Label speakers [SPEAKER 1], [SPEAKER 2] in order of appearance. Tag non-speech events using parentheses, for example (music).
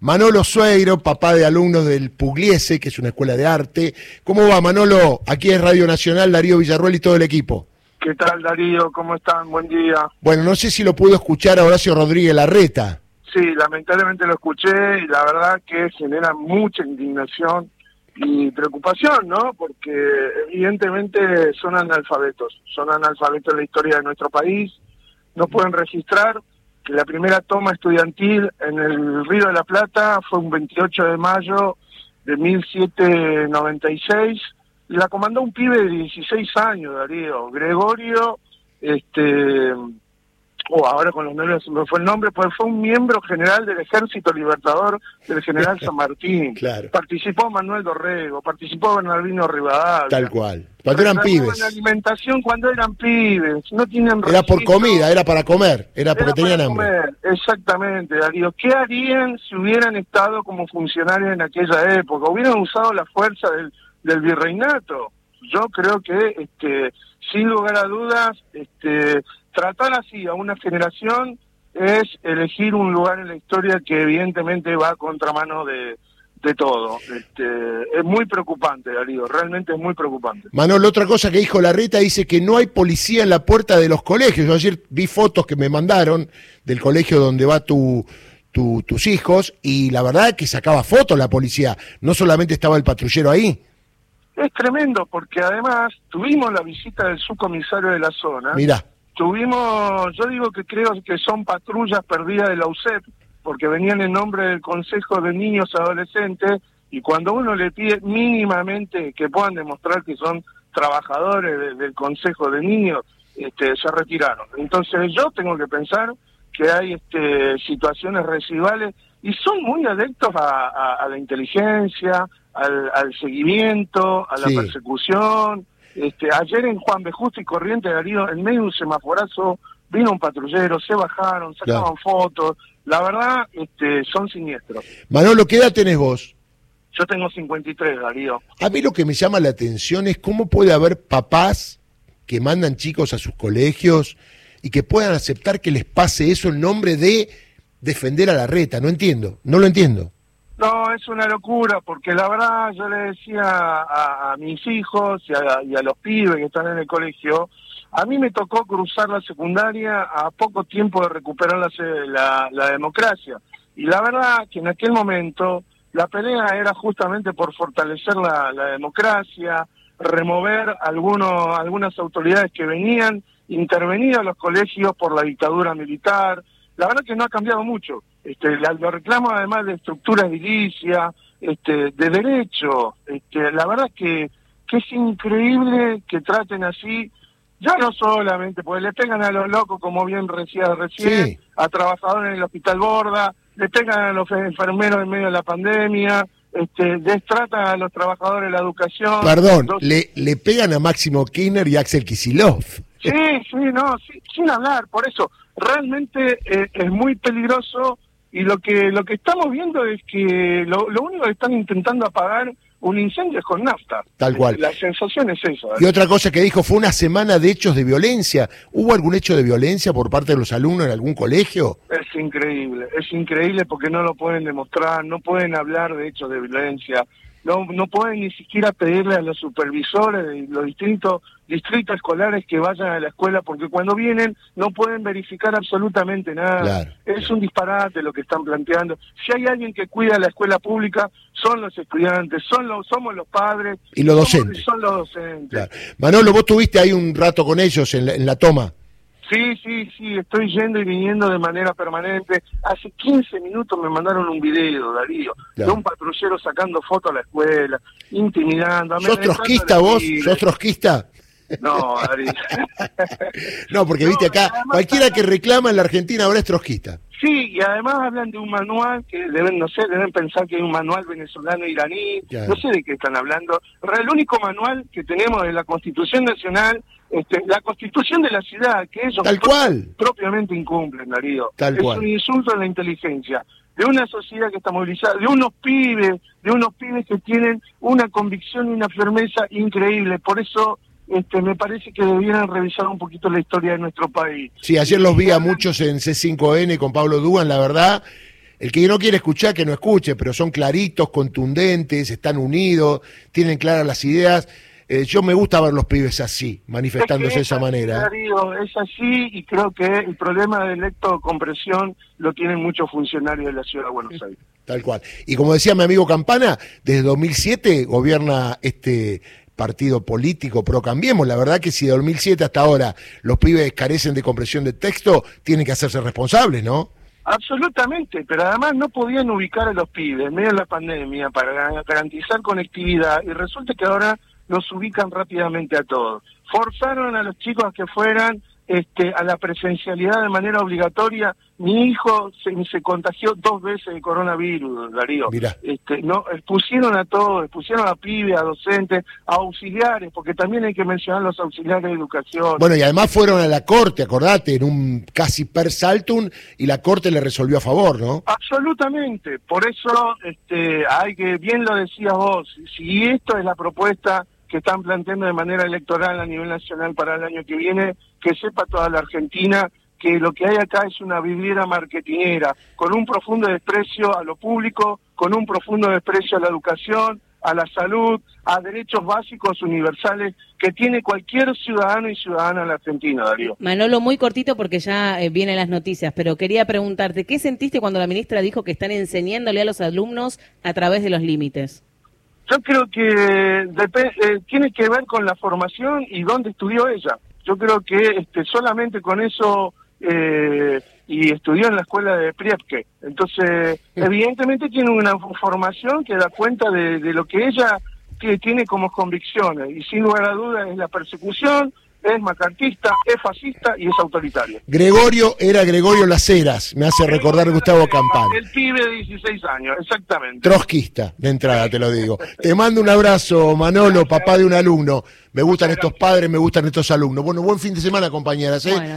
[SPEAKER 1] Manolo Sueiro, papá de alumnos del Pugliese, que es una escuela de arte. ¿Cómo va, Manolo? Aquí es Radio Nacional, Darío Villarruel y todo el equipo.
[SPEAKER 2] ¿Qué tal, Darío? ¿Cómo están? Buen día.
[SPEAKER 1] Bueno, no sé si lo pudo escuchar a Horacio Rodríguez Larreta.
[SPEAKER 2] Sí, lamentablemente lo escuché y la verdad que genera mucha indignación y preocupación, ¿no? Porque evidentemente son analfabetos, son analfabetos de la historia de nuestro país, no pueden registrar que la primera toma estudiantil en el Río de la Plata fue un 28 de mayo de 1796 y la comandó un pibe de 16 años, Darío, Gregorio, este ahora con los nombres me fue el nombre, pues fue un miembro general del Ejército Libertador del general San Martín. (laughs)
[SPEAKER 1] claro.
[SPEAKER 2] Participó Manuel Dorrego, participó Bernardino Rivadavia.
[SPEAKER 1] Tal cual. Cuando eran pibes.
[SPEAKER 2] En alimentación cuando eran pibes, no tienen
[SPEAKER 1] Era por comida, era para comer, era porque tenían hambre.
[SPEAKER 2] Exactamente, Darío. ¿Qué harían si hubieran estado como funcionarios en aquella época? ¿Hubieran usado la fuerza del, del virreinato? Yo creo que, este, sin lugar a dudas, este, tratar así a una generación es elegir un lugar en la historia que evidentemente va a contramano de, de todo. Este, es muy preocupante, Darío, realmente es muy preocupante.
[SPEAKER 1] Manuel, otra cosa que dijo Larreta dice que no hay policía en la puerta de los colegios. Yo ayer vi fotos que me mandaron del colegio donde va tu, tus hijos y la verdad es que sacaba fotos la policía, no solamente estaba el patrullero ahí.
[SPEAKER 2] Es tremendo porque además tuvimos la visita del subcomisario de la zona.
[SPEAKER 1] Mira
[SPEAKER 2] Tuvimos, yo digo que creo que son patrullas perdidas de la UCEP, porque venían en nombre del Consejo de Niños Adolescentes, y cuando uno le pide mínimamente que puedan demostrar que son trabajadores del Consejo de Niños, este, se retiraron. Entonces yo tengo que pensar que hay este, situaciones residuales y son muy adeptos a, la inteligencia, al, seguimiento, a la persecución, este, ayer en Juan B. Justo y Corriente Darío, en medio de un semaforazo, vino un patrullero, se bajaron, sacaban fotos. La verdad, este, son siniestros.
[SPEAKER 1] Manolo, ¿qué edad tenés vos?
[SPEAKER 2] Yo tengo 53, Darío.
[SPEAKER 1] A mí lo que me llama la atención es cómo puede haber papás que mandan chicos a sus colegios y que puedan aceptar que les pase eso en nombre de defender a la reta. No entiendo, no lo entiendo.
[SPEAKER 2] No, es una locura, porque la verdad yo le decía a, mis hijos y a, los pibes que están en el colegio, a mí me tocó cruzar la secundaria a poco tiempo de recuperar la, la, democracia. Y la verdad que en aquel momento la pelea era justamente por fortalecer la, democracia, remover algunos, algunas autoridades que venían, intervenir a los colegios por la dictadura militar. La verdad que no ha cambiado mucho este, lo reclamo además de estructura edilicia, este, de derecho. Este, la verdad que, que es increíble que traten así, ya no solamente, porque le pegan a los locos, como bien decía recién, a trabajadores en el hospital Borda, le pegan a los enfermeros en medio de la pandemia, este, destratan a los trabajadores de la educación.
[SPEAKER 1] Perdón, le, le pegan a Máximo Kirchner y Axel Kisilov.
[SPEAKER 2] Sí, sí, no, sin hablar, por eso, realmente eh, es muy peligroso y lo que lo que estamos viendo es que lo, único que están intentando apagar un incendio es con nafta.
[SPEAKER 1] Tal cual.
[SPEAKER 2] La sensación es eso.
[SPEAKER 1] Y otra cosa que dijo fue una semana de hechos de violencia. ¿Hubo algún hecho de violencia por parte de los alumnos en algún colegio?
[SPEAKER 2] Es increíble, es increíble porque no lo pueden demostrar, no pueden hablar de hechos de violencia no, no pueden ni siquiera pedirle a los supervisores de los distintos distritos escolares que vayan a la escuela porque cuando vienen no pueden verificar absolutamente nada. Es un disparate lo que están planteando. Si hay alguien que cuida la escuela pública, son los estudiantes, son los, somos los padres.
[SPEAKER 1] Y los docentes.
[SPEAKER 2] son los docentes.
[SPEAKER 1] Manolo, vos tuviste ahí un rato con ellos en la toma.
[SPEAKER 2] Sí, sí, sí, estoy yendo y viniendo de manera permanente. Hace 15 minutos me mandaron un video, Darío, de un patrullero sacando fotos a la escuela, intimidando.
[SPEAKER 1] ¿Sos trotskista vos? ¿Sos trotskista?
[SPEAKER 2] No, Darío. (laughs)
[SPEAKER 1] no, porque viste acá, cualquiera que reclama en la Argentina ahora es trotskista.
[SPEAKER 2] Sí, y además hablan de un manual que deben, no sé, deben pensar que hay un manual venezolano-iraní, no sé de qué están hablando. El único manual que tenemos es la Constitución Nacional este, la constitución de la ciudad, que ellos
[SPEAKER 1] Tal cual.
[SPEAKER 2] propiamente incumplen, Darío.
[SPEAKER 1] Tal
[SPEAKER 2] es un insulto a la inteligencia de una sociedad que está movilizada, de unos pibes, de unos pibes que tienen una convicción y una firmeza increíble. Por eso este, me parece que debieran revisar un poquito la historia de nuestro país.
[SPEAKER 1] Sí, ayer los vi a muchos en C5N con Pablo Dugan, la verdad, El que no quiere escuchar, que no escuche, pero son claritos, contundentes, están unidos, tienen claras las ideas. Eh, yo me gusta ver los pibes así, manifestándose de esa manera.
[SPEAKER 2] es así y creo que el problema de electocompresión lo tienen muchos funcionarios de la ciudad de Buenos Aires.
[SPEAKER 1] Tal cual. Y como decía mi amigo Campana, desde 2007 gobierna este partido político pro Cambiemos. La verdad que si de 2007 hasta ahora los pibes carecen de compresión de texto, tienen que hacerse responsables, ¿no?
[SPEAKER 2] Absolutamente, pero además no podían ubicar a los pibes en medio de la pandemia para garantizar conectividad y resulta que ahora los ubican rápidamente a todos. Forzaron a los chicos a que fueran este, a la presencialidad de manera obligatoria. Mi hijo se, se contagió dos veces de coronavirus, Darío. Este, no, expusieron a todos, expusieron a pibes, a docentes, a auxiliares, porque también hay que mencionar los auxiliares de educación.
[SPEAKER 1] Bueno, y además fueron a la corte, acordate, en un casi per saltum, y la corte le resolvió a favor, ¿no?
[SPEAKER 2] Absolutamente. Por eso, este, hay que, bien lo decías vos, si esto es la propuesta que están planteando de manera electoral a nivel nacional para el año que viene, que sepa toda la Argentina que lo que hay acá es una viviera marketinera, con un profundo desprecio a lo público, con un profundo desprecio a la educación, a la salud, a derechos básicos universales que tiene cualquier ciudadano y ciudadana en la Argentina, Darío.
[SPEAKER 3] Manolo, muy cortito porque ya eh, vienen las noticias, pero quería preguntarte, ¿qué sentiste cuando la ministra dijo que están enseñándole a los alumnos a través de los límites?
[SPEAKER 2] Yo creo que eh, tiene que ver con la formación y dónde estudió ella. Yo creo que este, solamente con eso eh, y estudió en la escuela de Priepke. Entonces, evidentemente tiene una formación que da cuenta de, de lo que ella que tiene como convicciones y sin lugar a dudas es la persecución, es macartista, es fascista y es autoritario.
[SPEAKER 1] Gregorio era Gregorio Las Heras, me hace recordar Gustavo Campana.
[SPEAKER 2] El pibe de 16 años, exactamente.
[SPEAKER 1] Trotskista, de entrada te lo digo. Te mando un abrazo, Manolo, papá de un alumno. Me gustan estos padres, me gustan estos alumnos. Bueno, buen fin de semana, compañeras. ¿eh?